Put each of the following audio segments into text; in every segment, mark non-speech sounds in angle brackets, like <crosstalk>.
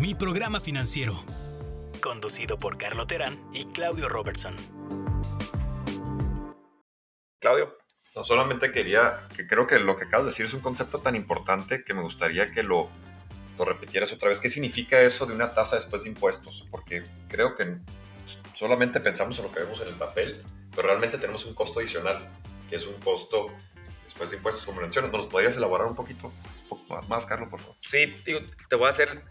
Mi programa financiero. Conducido por Carlo Terán y Claudio Robertson. Claudio. No solamente quería, que creo que lo que acabas de decir es un concepto tan importante que me gustaría que lo, lo repitieras otra vez. ¿Qué significa eso de una tasa después de impuestos? Porque creo que solamente pensamos en lo que vemos en el papel, pero realmente tenemos un costo adicional, que es un costo después de impuestos, como mencionas. ¿Nos podrías elaborar un poquito, más, Carlos, por favor? Sí, te voy a hacer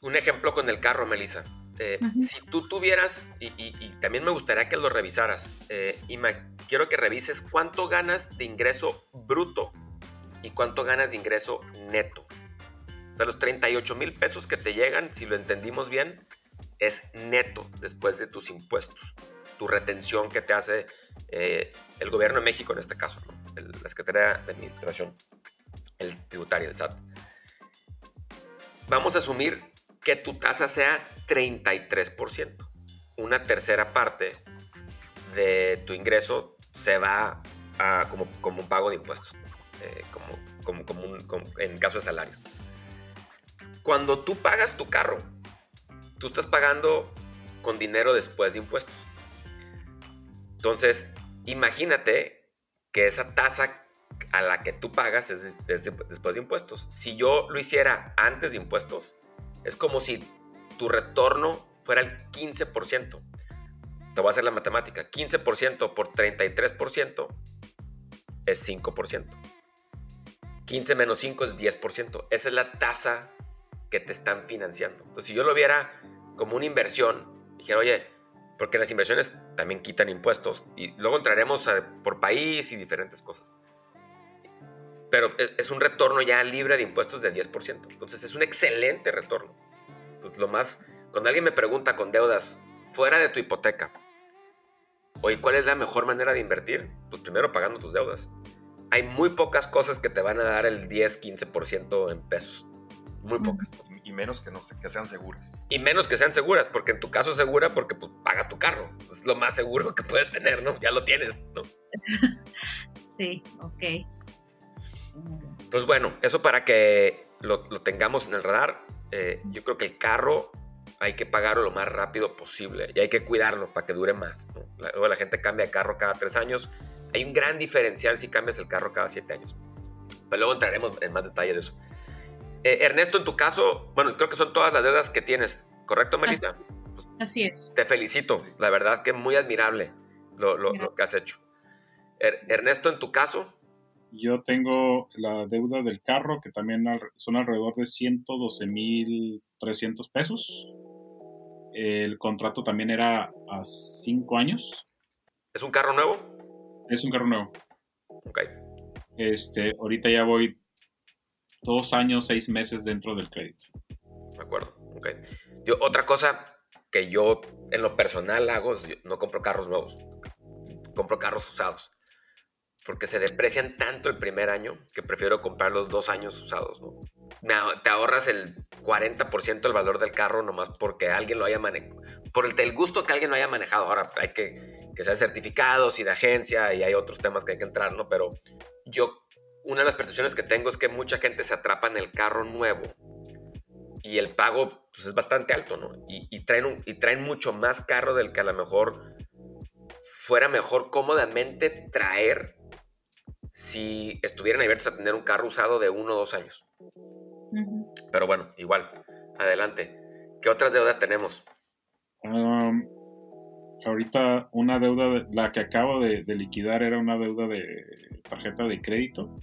un ejemplo con el carro, Melissa. Eh, si tú tuvieras, y, también me gustaría que lo revisaras, eh, y quiero que revises cuánto ganas de ingreso bruto y cuánto ganas de ingreso neto. De los 38 mil pesos que te llegan, si lo entendimos bien, es neto después de tus impuestos, tu retención que te hace eh, el gobierno de México en este caso, la Secretaría de Administración, el tributario, el SAT. Vamos a asumir que tu tasa sea 33%. Una tercera parte de tu ingreso se va a, como, como un pago de impuestos, eh, como, como, en caso de salarios. Cuando tú pagas tu carro, tú estás pagando con dinero después de impuestos. Entonces, imagínate que esa tasa a la que tú pagas es, después de impuestos. Si yo lo hiciera antes de impuestos, es como si tu retorno fuera el 15%. Te voy a hacer la matemática. 15% por 33% es 5%. 15 menos 5 es 10%. Esa es la tasa que te están financiando. Entonces, si yo lo viera como una inversión, dijera, oye, porque las inversiones también quitan impuestos y luego entraremos por país y diferentes cosas. Pero e, es un retorno ya libre de impuestos del 10%. Entonces es un excelente retorno. Pues lo más, cuando alguien me pregunta con deudas fuera de tu hipoteca, oye, ¿cuál es la mejor manera de invertir? Pues primero pagando tus deudas. Hay muy pocas cosas que te van a dar el 10, 15% en pesos. Muy pocas. Y menos que, no, que sean seguras. Y menos que sean seguras, porque en tu caso es segura porque pues, pagas tu carro. Es lo más seguro que puedes tener, ¿no? Ya lo tienes, ¿no? <laughs> sí, ok. Pues bueno, eso para que lo, tengamos en el radar. Eh, yo creo que el carro hay que pagarlo lo más rápido posible y hay que cuidarlo para que dure más. Luego la gente cambia de carro cada tres años. Hay un gran diferencial si cambias el carro cada siete años. Pero luego entraremos en más detalle de eso. Eh, Ernesto, en tu caso, bueno, creo que son todas las deudas que tienes, ¿correcto, Melissa? Así, es. Te felicito, la verdad que muy admirable lo, lo que has hecho. Er, Ernesto, en tu caso. Yo tengo la deuda del carro, que también son alrededor de 112.300 pesos. El contrato también era a 5 años. ¿Es un carro nuevo? Es un carro nuevo. Ok. Este, ahorita ya voy dos años, seis meses dentro del crédito. De acuerdo, ok. Yo, otra cosa que yo en lo personal hago es, no compro carros nuevos, compro carros usados porque se deprecian tanto el primer año que prefiero comprar los dos años usados, ¿no? te ahorras el 40% del valor del carro nomás porque alguien lo haya manejado, por el, gusto que alguien lo haya manejado. Ahora hay que que sean certificados y de agencia y hay otros temas que hay que entrar, ¿no? Pero yo, una de las percepciones que tengo es que mucha gente se atrapa en el carro nuevo y el pago pues, es bastante alto, ¿no? Y, traen y traen mucho más carro del que a lo mejor fuera mejor cómodamente traer si estuvieran abiertos a tener un carro usado de uno o dos años. Pero bueno, igual, adelante. ¿Qué otras deudas tenemos? ahorita una deuda, la que acabo de, liquidar era una deuda de tarjeta de crédito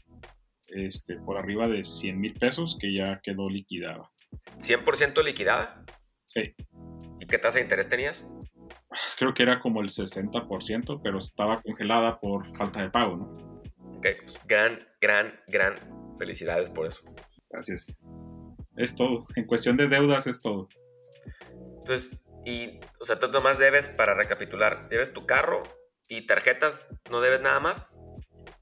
este, por arriba de 100 mil pesos que ya quedó liquidada. ¿100% liquidada? Sí. ¿Y qué tasa de interés tenías? Creo que era como el 60%, pero estaba congelada por falta de pago, ¿no? Pues, gran, gran, gran felicidades por eso. Gracias. Es todo. En cuestión de deudas es todo. Entonces, y, o sea, tú nomás debes, para recapitular, debes tu carro y tarjetas, ¿no debes nada más?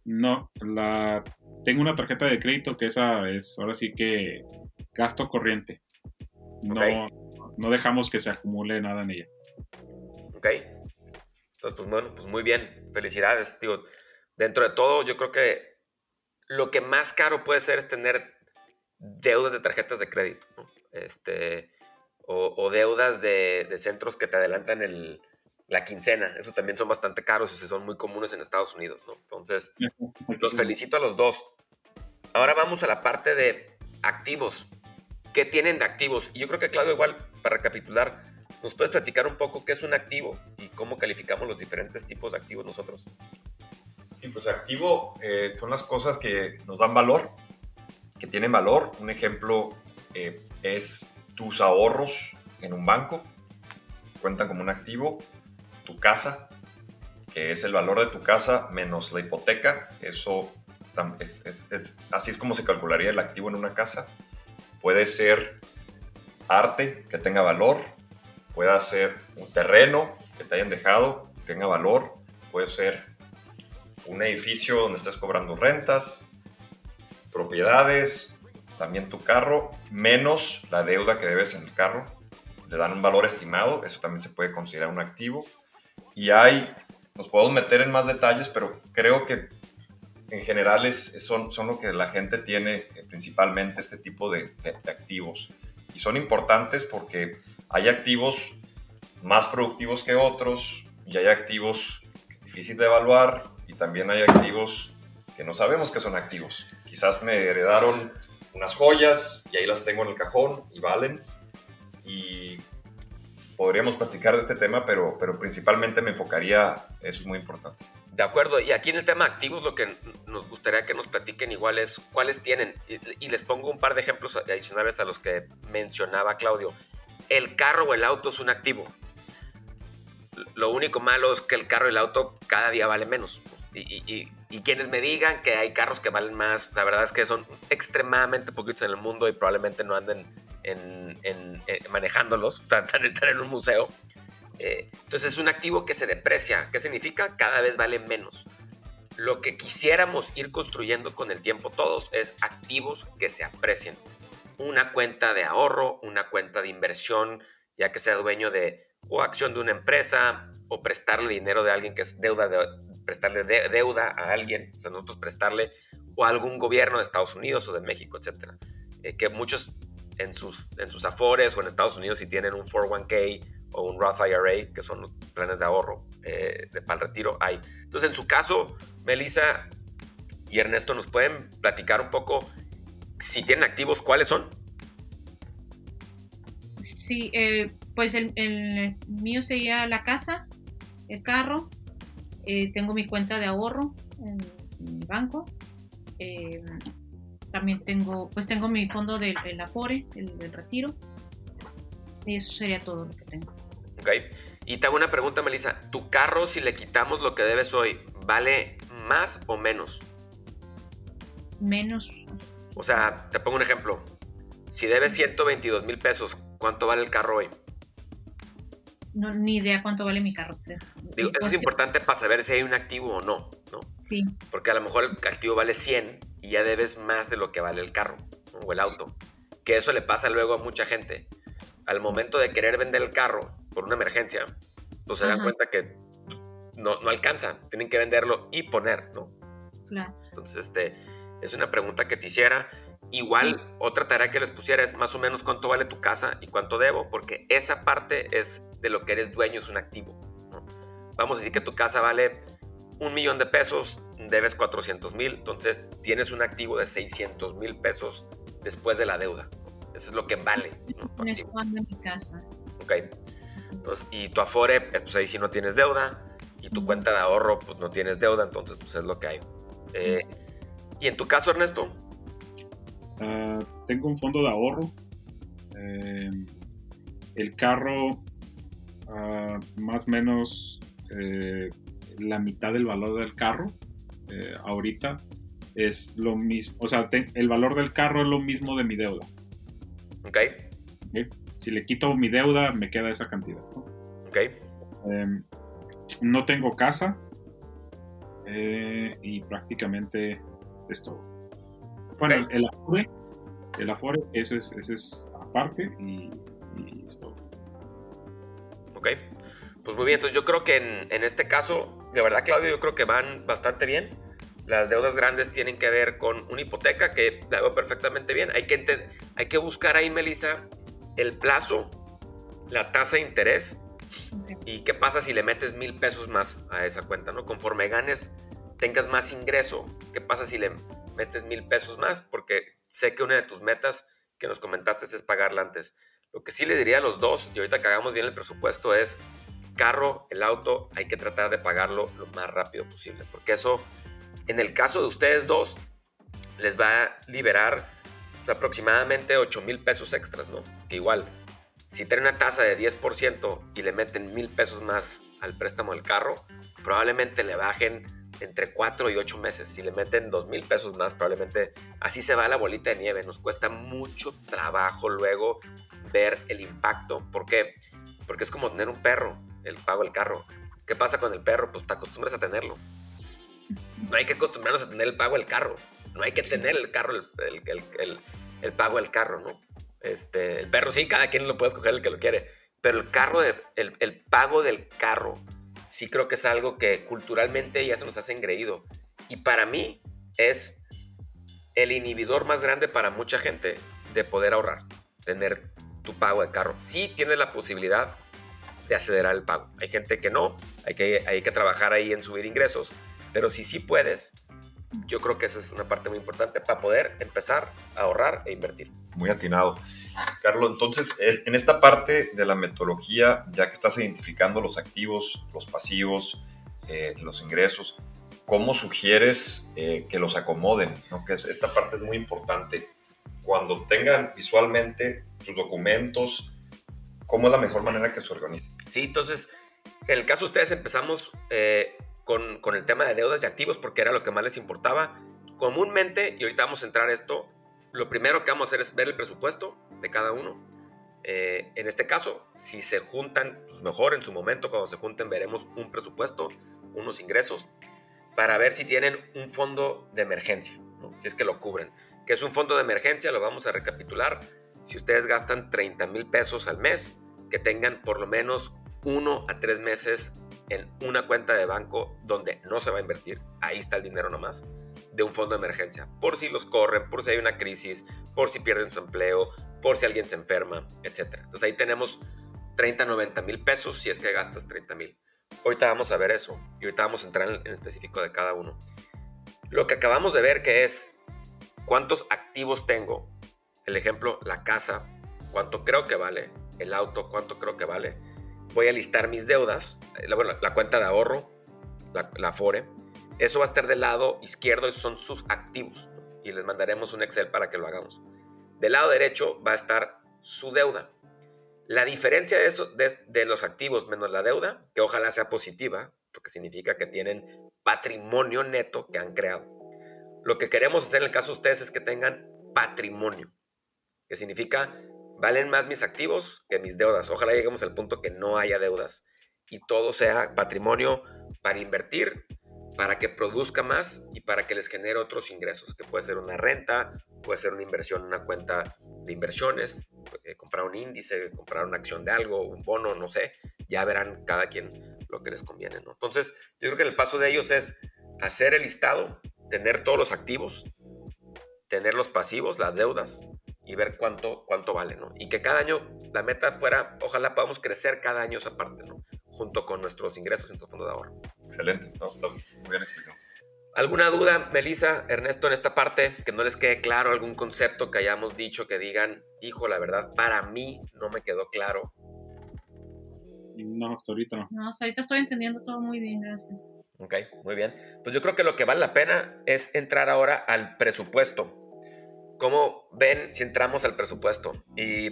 No, la tengo una tarjeta de crédito que esa es ahora sí que gasto corriente. No, no dejamos que se acumule nada en ella. Ok. Entonces, pues bueno, pues muy bien. Felicidades, tío dentro de todo, yo creo que lo que más caro puede ser es tener deudas de tarjetas de crédito. Este, o, deudas de, centros que te adelantan el, la quincena. Eso también son bastante caros y son muy comunes en Estados Unidos, ¿no? Entonces, los felicito a los dos. Ahora vamos a la parte de activos. ¿Qué tienen de activos? Y yo creo que, Claudio, igual, para recapitular, ¿nos puedes platicar un poco qué es un activo y cómo calificamos los diferentes tipos de activos nosotros? Sí, pues activo eh, son las cosas que nos dan valor, que tienen valor. Un ejemplo eh, es tus ahorros en un banco, cuentan como un activo. Tu casa, que es el valor de tu casa menos la hipoteca, eso es, así es como se calcularía el activo en una casa. Puede ser arte que tenga valor, puede ser un terreno que te hayan dejado, que tenga valor, puede ser un edificio donde estés cobrando rentas, propiedades, también tu carro, menos la deuda que debes en el carro. Le dan un valor estimado, eso también se puede considerar un activo. Y hay, nos podemos meter en más detalles, pero creo que en general es, son, son lo que la gente tiene eh, principalmente este tipo de, de activos. Y son importantes porque hay activos más productivos que otros y hay activos difíciles de evaluar y también hay activos que no sabemos que son activos. Quizás me heredaron unas joyas y ahí las tengo en el cajón y valen. Y podríamos platicar de este tema, pero, pero principalmente me enfocaría, es muy importante. De acuerdo, y aquí en el tema activos lo que nos gustaría que nos platiquen igual es cuáles tienen, y, les pongo un par de ejemplos adicionales a los que mencionaba Claudio. El carro o el auto es un activo. Lo único malo es que el carro y el auto cada día vale menos. Y, quienes me digan que hay carros que valen más, la verdad es que son extremadamente poquitos en el mundo y probablemente no anden en, eh, manejándolos, o sea, están, en un museo. Eh, entonces es un activo que se deprecia. ¿Qué significa? Cada vez vale menos. Lo que quisiéramos ir construyendo con el tiempo todos es activos que se aprecien. Una cuenta de ahorro, una cuenta de inversión, ya que sea dueño de o acción de una empresa o prestarle dinero de alguien que es deuda de, prestarle deuda a alguien, o sea, nosotros prestarle, o a algún gobierno de Estados Unidos o de México, etcétera. Eh, que muchos en sus, en sus afores o en Estados Unidos si tienen un 401k o un Roth IRA, que son los planes de ahorro eh, de, para el retiro, hay. Entonces, en su caso, Melissa y Ernesto nos pueden platicar un poco si tienen activos, ¿cuáles son? Sí, eh, pues el, el, mío sería la casa, el carro, eh, tengo mi cuenta de ahorro en, mi banco. Eh, también tengo, pues tengo mi fondo del, Afore, el del retiro. Y eso sería todo lo que tengo. Ok. Y te hago una pregunta, Melissa. ¿Tu carro, si le quitamos lo que debes hoy, vale más o menos? Menos. O sea, te pongo un ejemplo. Si debes 122 mil pesos, ¿cuánto vale el carro hoy? No, ni idea cuánto vale mi carro. Digo, eso es importante para saber si hay un activo o no, ¿no? Sí. Porque a lo mejor el activo vale 100 y ya debes más de lo que vale el carro o el auto. Que eso le pasa luego a mucha gente. Al momento de querer vender el carro por una emergencia, pues se dan cuenta que no, no alcanzan. Tienen que venderlo y poner, ¿no? Claro. Entonces, este, es una pregunta que te hiciera. Igual, otra tarea que les pusiera es más o menos cuánto vale tu casa y cuánto debo, porque esa parte es de lo que eres dueño, es un activo. Vamos a decir que tu casa vale un millón de pesos, debes 400 mil, entonces tienes un activo de 600 mil pesos después de la deuda. Eso es lo que vale. ¿no? <laughs> en mi casa. Ok. Entonces, y tu Afore, pues ahí sí no tienes deuda, y tu cuenta de ahorro, pues no tienes deuda, entonces pues es lo que hay. Eh, ¿Y en tu caso, Ernesto? Ah, tengo un fondo de ahorro. Eh, el carro, uh, más o menos eh, la mitad del valor del carro eh, ahorita es lo mismo. O sea, el valor del carro es lo mismo de mi deuda. Ok. Si le quito mi deuda, me queda esa cantidad. Ok. Em, no tengo casa y prácticamente es todo. Bueno, el, Afore, el Afore, ese es, ese es aparte y, y es todo. Ok, pues muy bien, entonces yo creo que en, este caso, de verdad Claudio, yo creo que van bastante bien. Las deudas grandes tienen que ver con una hipoteca, que la veo perfectamente bien. Hay que, hay que buscar ahí, Melissa, el plazo, la tasa de interés Ok. y qué pasa si le metes mil pesos más a esa cuenta, ¿no? Conforme ganes, tengas más ingreso, ¿qué pasa si le metes mil pesos más? Porque sé que una de tus metas que nos comentaste es pagarla antes. Lo que sí le diría a los dos, y ahorita que hagamos bien el presupuesto, es carro, el auto, hay que tratar de pagarlo lo más rápido posible, porque eso, en el caso de ustedes dos, les va a liberar aproximadamente 8 mil pesos extras, ¿no? Que igual, si tienen una tasa de 10% y le meten mil pesos más al préstamo del carro, probablemente le bajen entre 4 y 8 meses. Si le meten 2 mil pesos más, probablemente así se va la bolita de nieve. Nos cuesta mucho trabajo luego ver el impacto. ¿Por qué? Porque es como tener un perro, el pago del carro. ¿Qué pasa con el perro? Pues te acostumbras a tenerlo. No hay que acostumbrarnos a tener el pago del carro. No hay que tener el carro, el, el- el- el- pago del carro, ¿no? Este, el perro sí, cada quien lo puede escoger el que lo quiere. Pero el carro, de- el pago del carro, sí creo que es algo que culturalmente ya se nos hace engreído. Y para mí es el inhibidor más grande para mucha gente de poder ahorrar, tener tu pago de carro. Sí tienes la posibilidad de acelerar el pago. Hay gente que no, hay que, hay que trabajar ahí en subir ingresos, pero si sí puedes, yo creo que esa es una parte muy importante para poder empezar a ahorrar e invertir. Muy atinado. Carlos, entonces, es- en esta parte de la metodología, ya que estás identificando los activos, los pasivos, eh, los ingresos, ¿cómo sugieres eh, que los acomoden? ¿no? Que es- esta parte es muy importante. Cuando tengan visualmente sus documentos, ¿cómo es la mejor manera que se organicen? Sí, entonces, en el caso de ustedes empezamos eh, con, el tema de deudas y activos porque era lo que más les importaba. Comúnmente, y ahorita vamos a entrar a esto, lo primero que vamos a hacer es ver el presupuesto de cada uno. Eh, en este caso, si se juntan, pues mejor en su momento, cuando se junten, veremos un presupuesto, unos ingresos, para ver si tienen un fondo de emergencia, si es que lo cubren. ¿Qué es un fondo de emergencia? Lo vamos a recapitular. Si ustedes gastan 30 mil pesos al mes, que tengan por lo menos uno a tres meses en una cuenta de banco donde no se va a invertir, ahí está el dinero nomás, de un fondo de emergencia, por si los corren, por si hay una crisis, por si pierden su empleo, por si alguien se enferma, etc. Entonces ahí tenemos 30, 90 mil pesos si es que gastas 30 mil. Ahorita vamos a ver eso y ahorita vamos a entrar en, en específico de cada uno. Lo que acabamos de ver que es cuántos activos tengo. El ejemplo, la casa, cuánto creo que vale, el auto, cuánto creo que vale. Voy a listar mis deudas, eh, la, cuenta de ahorro, la, la Afore. Eso va a estar del lado izquierdo, esos son sus activos. Y les mandaremos un Excel para que lo hagamos. Del lado derecho va a estar su deuda. La diferencia de, eso, de, de los activos menos la deuda, que ojalá sea positiva, porque significa que tienen patrimonio neto que han creado. Lo que queremos hacer en el caso de ustedes es que tengan patrimonio, que significa valen más mis activos que mis deudas. Ojalá lleguemos al punto que no haya deudas y todo sea patrimonio para invertir, para que produzca más y para que les genere otros ingresos, que puede ser una renta, puede ser una inversión en una cuenta de inversiones, eh, comprar un índice, comprar una acción de algo, un bono, no sé, ya verán cada quien lo que les conviene. Entonces, yo creo que el paso de ellos es hacer el listado, tener todos los activos, tener los pasivos, las deudas y ver cuánto, cuánto vale, ¿no? Y que cada año la meta fuera, ojalá podamos crecer cada año esa parte, ¿no? Junto con nuestros ingresos en nuestro fondo de ahorro. Excelente, ¿no? está muy bien explicado. ¿Alguna duda, Melissa, Ernesto, en esta parte? Que no les quede claro algún concepto que hayamos dicho que digan, hijo, la verdad, para mí no me quedó claro. No, hasta ahorita no. No, hasta ahorita estoy entendiendo todo muy bien, gracias. Ok, muy bien. Pues yo creo que lo que vale la pena es entrar ahora al presupuesto. ¿Cómo ven si entramos al presupuesto? Y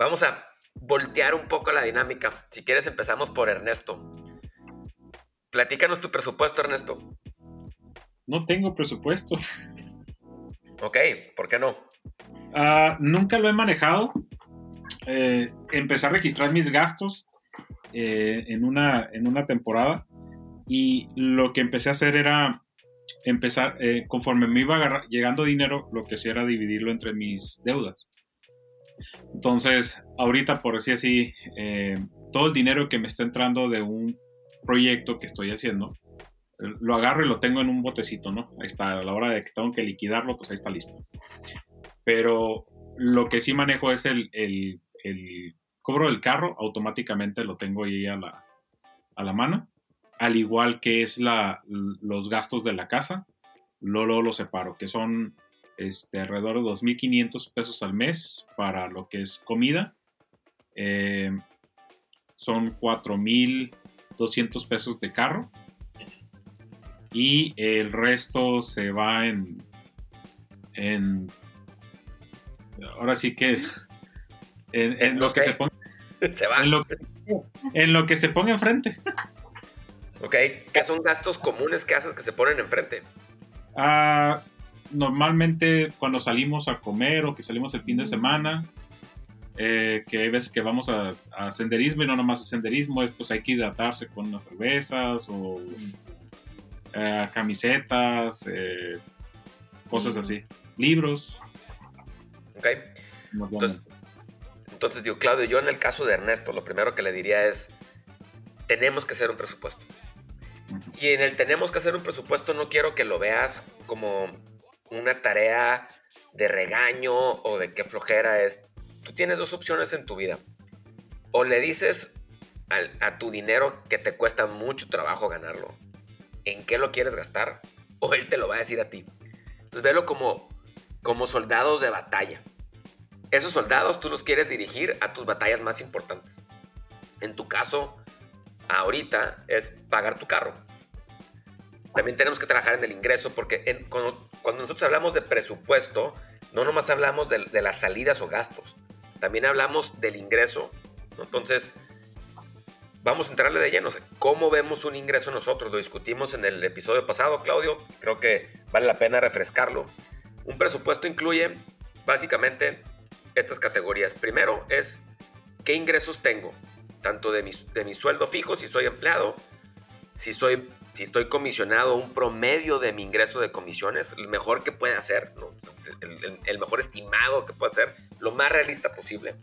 vamos a voltear un poco la dinámica. Si quieres empezamos por Ernesto. Platícanos tu presupuesto, Ernesto. No tengo presupuesto. Ok, ¿por qué no? Ah, nunca lo he manejado. Eh, empecé a registrar mis gastos eh, en, una, en una temporada y lo que empecé a hacer era empezar, eh, conforme me iba agarra- llegando dinero, lo que hacía era dividirlo entre mis deudas. Entonces, ahorita, por así, eh, todo el dinero que me está entrando de un proyecto que estoy haciendo, eh, lo agarro y lo tengo en un botecito, ¿no? Ahí está, a la hora de que tengo que liquidarlo, pues ahí está listo. Pero lo que sí manejo es el, el- el cobro del carro, automáticamente lo tengo ahí a la, a la mano. Al igual que es la, los gastos de la casa, luego lo separo, que son este, alrededor de 2.500 pesos al mes para lo que es comida. Eh, son 4.200 pesos de carro. Y el resto se va en, en ahora sí que en, lo que se ponga <laughs> se va. En lo, que, en lo que se ponga enfrente. Ok, ¿qué son gastos comunes que haces que se ponen enfrente? Ah, normalmente cuando salimos a comer o que salimos el fin de semana, eh, que hay veces que vamos a, senderismo y no nomás a senderismo, es pues hay que hidratarse con unas cervezas o eh, camisetas, eh, cosas así, libros. Ok. Entonces, entonces, digo, Claudio, yo en el caso de Ernesto, lo primero que le diría es, tenemos que hacer un presupuesto. Y en el tenemos que hacer un presupuesto no quiero que lo veas como una tarea de regaño o de qué flojera es. Tú tienes dos opciones en tu vida. O le dices a tu dinero que te cuesta mucho trabajo ganarlo, en qué lo quieres gastar, o él te lo va a decir a ti. Entonces, velo como, como soldados de batalla esos soldados tú los quieres dirigir a tus batallas más importantes. En tu caso, ahorita es pagar tu carro. También tenemos que trabajar en el ingreso porque cuando, nosotros hablamos de presupuesto, no nomás hablamos de, las salidas o gastos, también hablamos del ingreso. Entonces, vamos a entrarle de lleno. ¿Cómo vemos un ingreso nosotros? Lo discutimos en el episodio pasado, Claudio. Creo que vale la pena refrescarlo. Un presupuesto incluye básicamente estas categorías. Primero es qué ingresos tengo, tanto de mi, de mi sueldo fijo, si soy empleado, si, soy, si estoy comisionado, un promedio de mi ingreso de comisiones, el mejor que puede hacer, el, mejor estimado que puede hacer, lo más realista posible.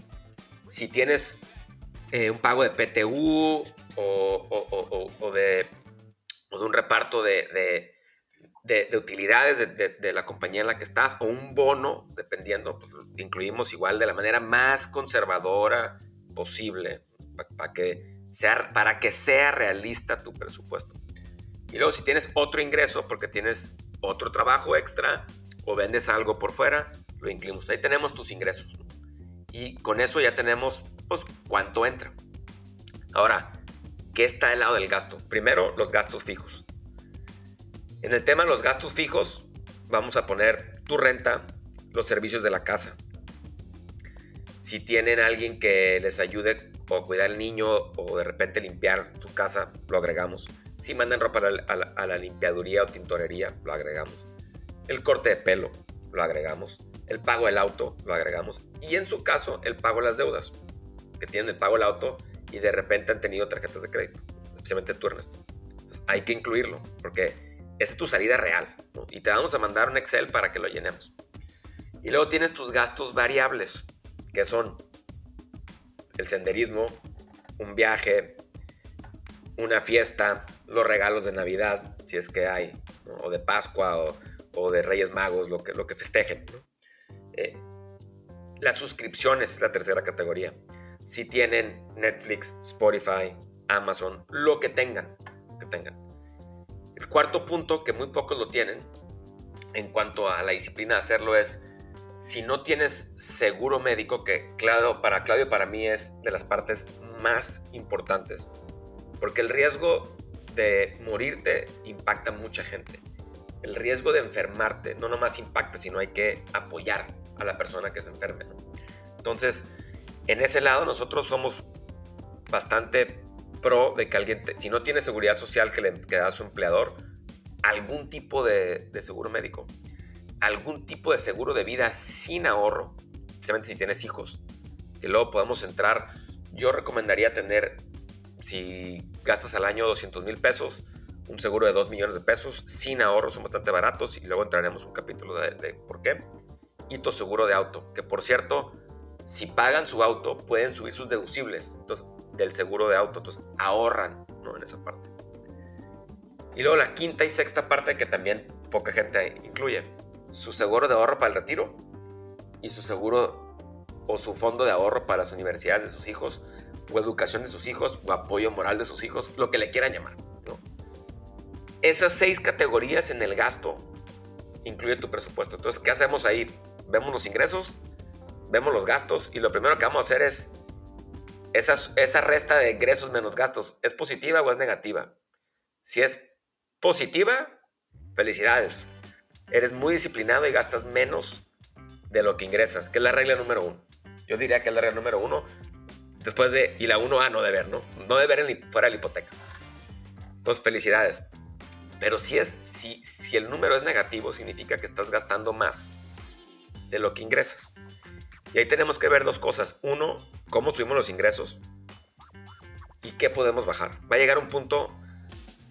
Si tienes eh, un pago de PTU o, de, de, un reparto de de, utilidades de, la compañía en la que estás o un bono, dependiendo, pues, incluimos igual de la manera más conservadora posible para, que sea, para que sea realista tu presupuesto. Y luego si tienes otro ingreso porque tienes otro trabajo extra o vendes algo por fuera, lo incluimos. Ahí tenemos tus ingresos. Y con eso ya tenemos pues cuánto entra. Ahora, ¿qué está del lado del gasto? Primero, los gastos fijos. En el tema de los gastos fijos, vamos a poner tu renta, los servicios de la casa. Si tienen alguien que les ayude o cuidar al niño o de repente limpiar tu casa, lo agregamos. Si mandan ropa a la, limpiaduría o tintorería, lo agregamos. El corte de pelo, lo agregamos. El pago del auto, lo agregamos. Y en su caso, el pago de las deudas, que tienen el pago del auto y de repente han tenido tarjetas de crédito, especialmente tú, Ernesto. hay que incluirlo, porque es tu salida real. Y te vamos a mandar un Excel para que lo llenemos. Y luego tienes tus gastos variables, que son el senderismo, un viaje, una fiesta, los regalos de Navidad, si es que hay, o de Pascua o, de Reyes Magos, lo que, lo que festejen. Eh, las suscripciones es la tercera categoría. Si tienen Netflix, Spotify, Amazon, lo que tengan, lo que tengan. El cuarto punto, que muy pocos lo tienen, en cuanto a la disciplina de hacerlo, es si no tienes seguro médico, que para Claudio para mí es de las partes más importantes, porque el riesgo de morirte impacta a mucha gente. El riesgo de enfermarte no nomás impacta, sino hay que apoyar a la persona que se enferme. Entonces, en ese lado nosotros somos bastante pro de que alguien, si no tiene seguridad social que le da a su empleador, algún tipo de, seguro médico, algún tipo de seguro de vida sin ahorro, especialmente si tienes hijos, que luego podemos entrar. Yo recomendaría tener, si gastas al año 200 mil pesos, un seguro de 2 millones de pesos sin ahorro, son bastante baratos y luego entraremos un capítulo de, de por qué. Y tu seguro de auto, que por cierto, si pagan su auto, pueden subir sus deducibles. Entonces, del seguro de auto. Entonces ahorran ¿no? en esa parte. Y luego la quinta y sexta parte que también poca gente incluye. Su seguro de ahorro para el retiro y su seguro o su fondo de ahorro para las universidades de sus hijos, o educación de sus hijos, o apoyo moral de sus hijos, lo que le quieran llamar. Esas seis categorías en el gasto incluye tu presupuesto. Entonces, ¿qué hacemos ahí? Vemos los ingresos, vemos los gastos y lo primero que vamos a hacer es esa, esa resta de ingresos menos gastos, ¿es positiva o es negativa? Si es positiva, felicidades. Eres muy disciplinado y gastas menos de lo que ingresas, que es la regla número uno. Yo diría que es la regla número uno. Después de, y la 1A no deber, ¿no? No deber en, fuera de la hipoteca. Entonces, felicidades. Pero si, es, si, si el número es negativo, significa que estás gastando más de lo que ingresas. Y ahí tenemos que ver dos cosas. Uno, cómo subimos los ingresos y qué podemos bajar. Va a llegar un punto,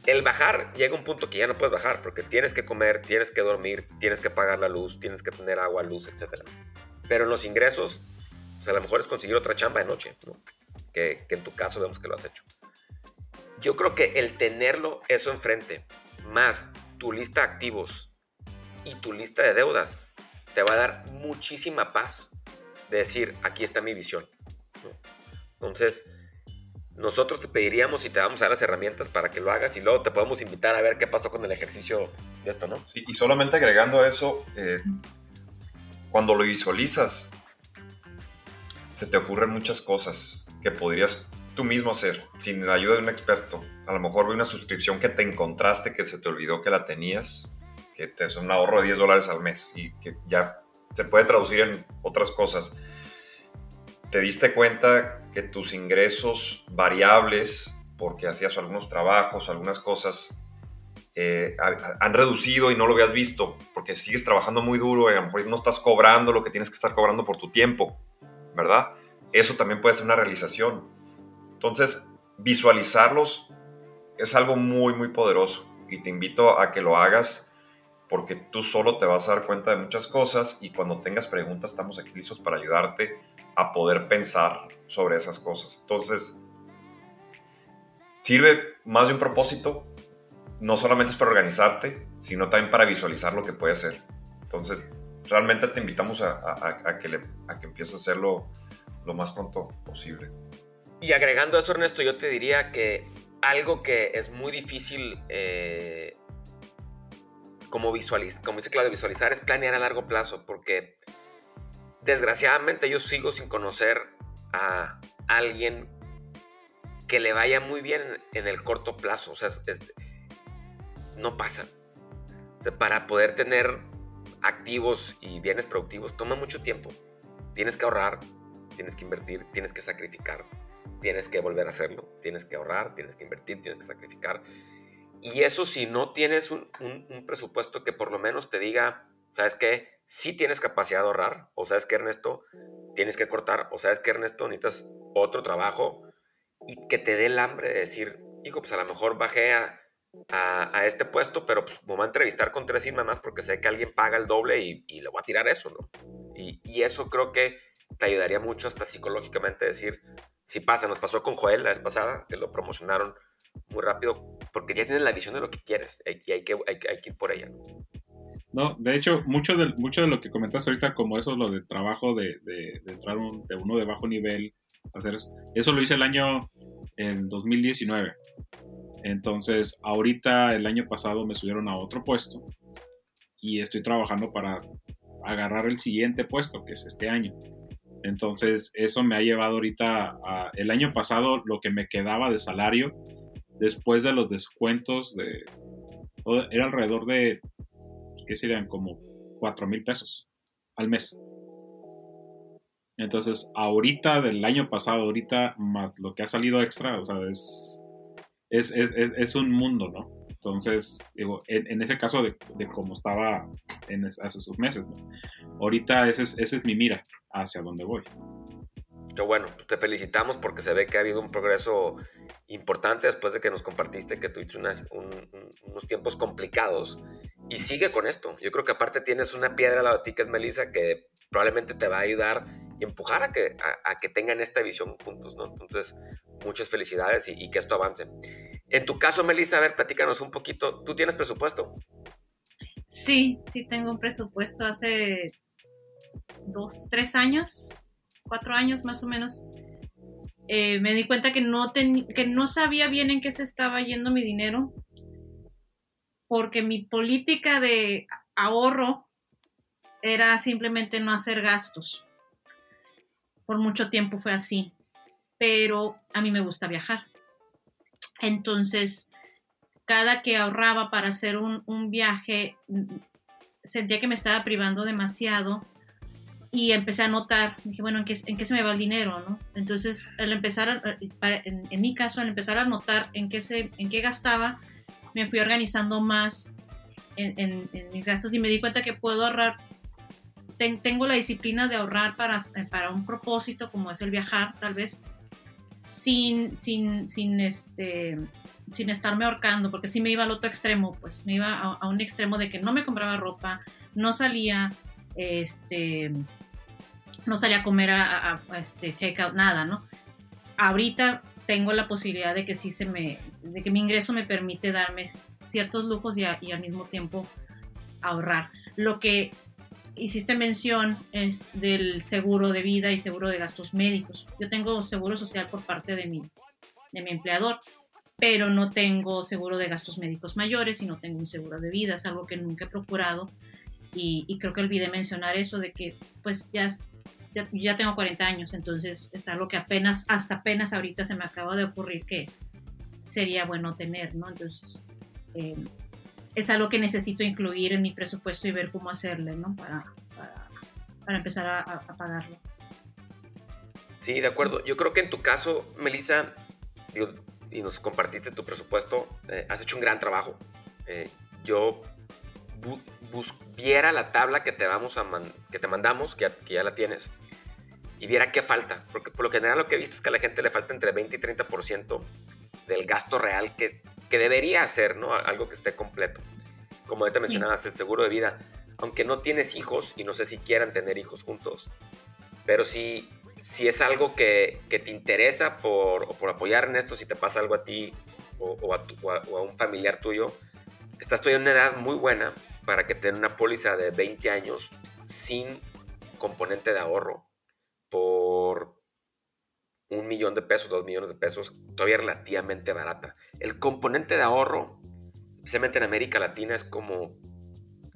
el bajar llega un punto que ya no puedes bajar porque tienes que comer, tienes que dormir, tienes que pagar la luz, tienes que tener agua, luz, etc. Pero en los ingresos, pues a lo mejor es conseguir otra chamba de noche, que, en tu caso vemos que lo has hecho. Yo creo que el tenerlo eso enfrente, más tu lista de activos y tu lista de deudas, te va a dar muchísima paz de decir, aquí está mi visión. Entonces, nosotros te pediríamos y te vamos a dar las herramientas para que lo hagas y luego te podemos invitar a ver qué pasó con el ejercicio de esto, ¿no? Sí, y solamente agregando eso, eh, cuando lo visualizas, se te ocurren muchas cosas que podrías tú mismo hacer sin la ayuda de un experto. A lo mejor una suscripción que te encontraste que se te olvidó que la tenías, que te es un ahorro de 10 dólares al mes y que ya se puede traducir en otras cosas. Te diste cuenta que tus ingresos variables, porque hacías algunos trabajos, algunas cosas, eh, han reducido y no lo habías visto, porque sigues trabajando muy duro y a lo mejor no estás cobrando lo que tienes que estar cobrando por tu tiempo, ¿verdad? Eso también puede ser una realización. Entonces, visualizarlos es algo muy, muy poderoso y te invito a que lo hagas porque tú solo te vas a dar cuenta de muchas cosas y cuando tengas preguntas estamos aquí listos para ayudarte a poder pensar sobre esas cosas. Entonces, sirve más de un propósito, no solamente es para organizarte, sino también para visualizar lo que puede ser. Entonces, realmente te invitamos a, que, le, a que empieces a hacerlo lo más pronto posible. Y agregando eso, Ernesto, yo te diría que algo que es muy difícil eh, como, visualiz como dice Claudio, visualizar es planear a largo plazo, porque desgraciadamente yo sigo sin conocer a alguien que le vaya muy bien en el corto plazo. O sea, no pasa. para poder tener activos y bienes productivos toma mucho tiempo. Tienes que ahorrar, tienes que invertir, tienes que sacrificar, tienes que volver a hacerlo, tienes que ahorrar, tienes que invertir, tienes que sacrificar. Y eso si no tienes un, presupuesto que por lo menos te diga, ¿sabes qué? Sí tienes capacidad de ahorrar, o sabes que Ernesto, tienes que cortar, o sabes que Ernesto, necesitas otro trabajo y que te dé el hambre de decir, hijo, pues a lo mejor bajé a, a, este puesto, pero pues me voy a entrevistar con tres y más porque sé que alguien paga el doble y, le voy a tirar eso, ¿no? Y, y, eso creo que te ayudaría mucho hasta psicológicamente decir, si pasa, nos pasó con Joel la vez pasada, que lo promocionaron muy rápido porque ya tienes la visión de lo que quieres y hay que, hay, que ir por ella. No, de hecho, mucho de, mucho de lo que comentaste ahorita, como eso, lo de trabajo de, de, entrar de uno de bajo nivel, hacer eso, eso lo hice el año en 2019. Entonces, ahorita el año pasado me subieron a otro puesto y estoy trabajando para agarrar el siguiente puesto, que es este año. Entonces, eso me ha llevado ahorita a, el año pasado lo que me quedaba de salario después de los descuentos de era alrededor de ¿qué serían? como 4 mil pesos al mes. Entonces, ahorita del año pasado, ahorita más lo que ha salido extra, o sea, es, es, es, es un mundo, ¿no? Entonces, digo, en, ese caso de, de cómo estaba en hace sus meses. Ahorita esa es, ese es mi mira hacia dónde voy. Bueno, pues te felicitamos porque se ve que ha habido un progreso importante después de que nos compartiste que tuviste unos tiempos complicados y sigue con esto. Yo creo que aparte tienes una piedra a la de que es Melissa, que probablemente te va a ayudar y empujar a que, a, que tengan esta visión juntos, ¿no? Entonces, muchas felicidades y, y que esto avance. En tu caso, Melissa, a ver, platícanos un poquito. ¿Tú tienes presupuesto? Sí, sí tengo un presupuesto hace dos, tres años. Cuatro años más o menos, eh, me di cuenta que no, que no sabía bien en qué se estaba yendo mi dinero, porque mi política de ahorro era simplemente no hacer gastos. Por mucho tiempo fue así, pero a mí me gusta viajar. Entonces, cada que ahorraba para hacer un, un viaje, sentía que me estaba privando demasiado y empecé a notar, dije, bueno, ¿en qué, ¿en qué, se me va el dinero? ¿no? Entonces, al empezar, en, en, mi caso, al empezar a notar en qué, se, en qué gastaba, me fui organizando más en, en mis gastos y me di cuenta que puedo ahorrar. tengo la disciplina de ahorrar para, para un propósito, como es el viajar, tal vez, sin, sin, sin este, sin estarme ahorcando, porque si me iba al otro extremo, pues me iba a, un extremo de que no me compraba ropa, no salía, este, no salía a comer a, a, este checkout, nada, ¿no? Ahorita tengo la posibilidad de que sí se me, de que mi ingreso me permite darme ciertos lujos y, y al mismo tiempo ahorrar. Lo que hiciste mención es del seguro de vida y seguro de gastos médicos. Yo tengo seguro social por parte de mi, de mi empleador pero no tengo seguro de gastos médicos mayores y no tengo un seguro de vida, es algo que nunca he procurado y, creo que olvidé mencionar eso de que pues ya, ya, tengo 40 años, entonces es algo que apenas, hasta apenas ahorita se me acaba de ocurrir que sería bueno tener, ¿no? Entonces eh, es algo que necesito incluir en mi presupuesto y ver cómo hacerle, ¿no? Para, para, empezar a, pagarlo. Sí, de acuerdo. Yo creo que en tu caso, Melissa, y nos compartiste tu presupuesto. Eh, has hecho un gran trabajo. Eh, yo viera la tabla que te, vamos a que te mandamos, que ya, la tienes, y viera qué falta. Porque por lo general lo que he visto es que a la gente le falta entre 20 y 30% del gasto real que, que debería hacer, ¿no? Algo que esté completo. Como te mencionabas, el seguro de vida. Aunque no tienes hijos, y no sé si quieran tener hijos juntos, pero sí si es algo que, te interesa por, por, apoyar en esto, si te pasa algo a ti o, a, un familiar tuyo, estás todavía en una edad muy buena para que tenga una póliza de 20 años sin componente de ahorro por un millón de pesos, dos millones de pesos, todavía relativamente barata. El componente de ahorro, especialmente en América Latina, es como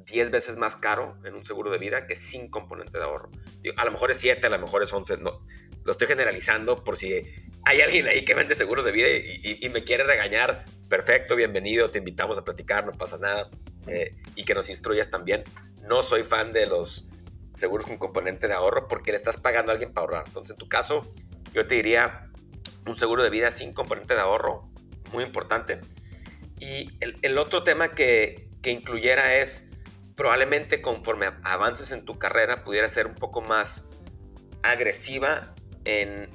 10 veces más caro en un seguro de vida que sin componente de ahorro. A lo mejor es 7, a lo mejor es 11, no, lo estoy generalizando por si hay alguien ahí que vende seguros de vida y, me quiere regañar, perfecto, bienvenido, te invitamos a platicar, no pasa nada, eh, y que nos instruyas también. No soy fan de los seguros con componente de ahorro porque le estás pagando a alguien para ahorrar. Entonces, en tu caso, yo te diría un seguro de vida sin componente de ahorro, muy importante. Y el, otro tema que, que incluyera es probablemente conforme avances en tu carrera pudiera ser un poco más agresiva en,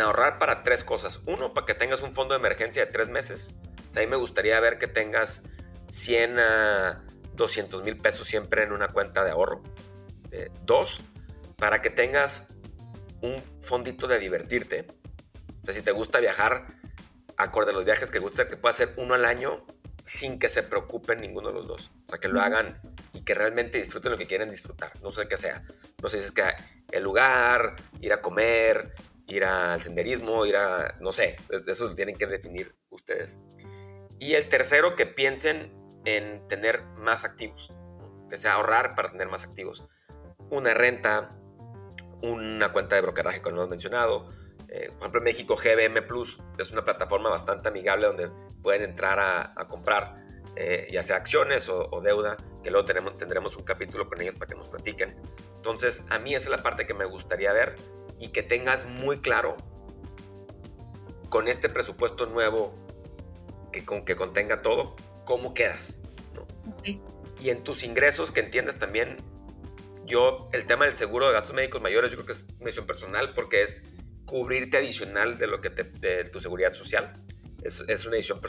ahorrar para tres cosas. Uno, para que tengas un fondo de emergencia de tres meses. O sea, a mí me gustaría ver que tengas 100 a 200 mil pesos siempre en una cuenta de ahorro. Eh, dos, para que tengas un fondito de divertirte. O sea, si te gusta viajar, acorde a los viajes que gusta, que pueda ser uno al año sin que se preocupen ninguno de los dos. O sea, que lo hagan y que realmente disfruten lo que quieren disfrutar. No sé qué sea. No sé si es que el lugar, ir a comer, ir al senderismo, ir a... No sé, eso lo tienen que definir ustedes. Y el tercero, que piensen en tener más activos. Que sea ahorrar para tener más activos. Una renta, una cuenta de brokeraje, como hemos mencionado, eh, por ejemplo, en México GBM Plus es una plataforma bastante amigable donde pueden entrar a, comprar eh, ya sea acciones o, deuda, que luego tenemos, tendremos un capítulo con ellos para que nos platiquen. Entonces, a mí esa es la parte que me gustaría ver y que tengas muy claro con este presupuesto nuevo que, con, que contenga todo, cómo quedas. Y en tus ingresos, que entiendas también, yo, el tema del seguro de gastos médicos mayores, yo creo que es misión personal porque es cubrirte adicional de lo que te, de tu seguridad social. Es, es una decisión personal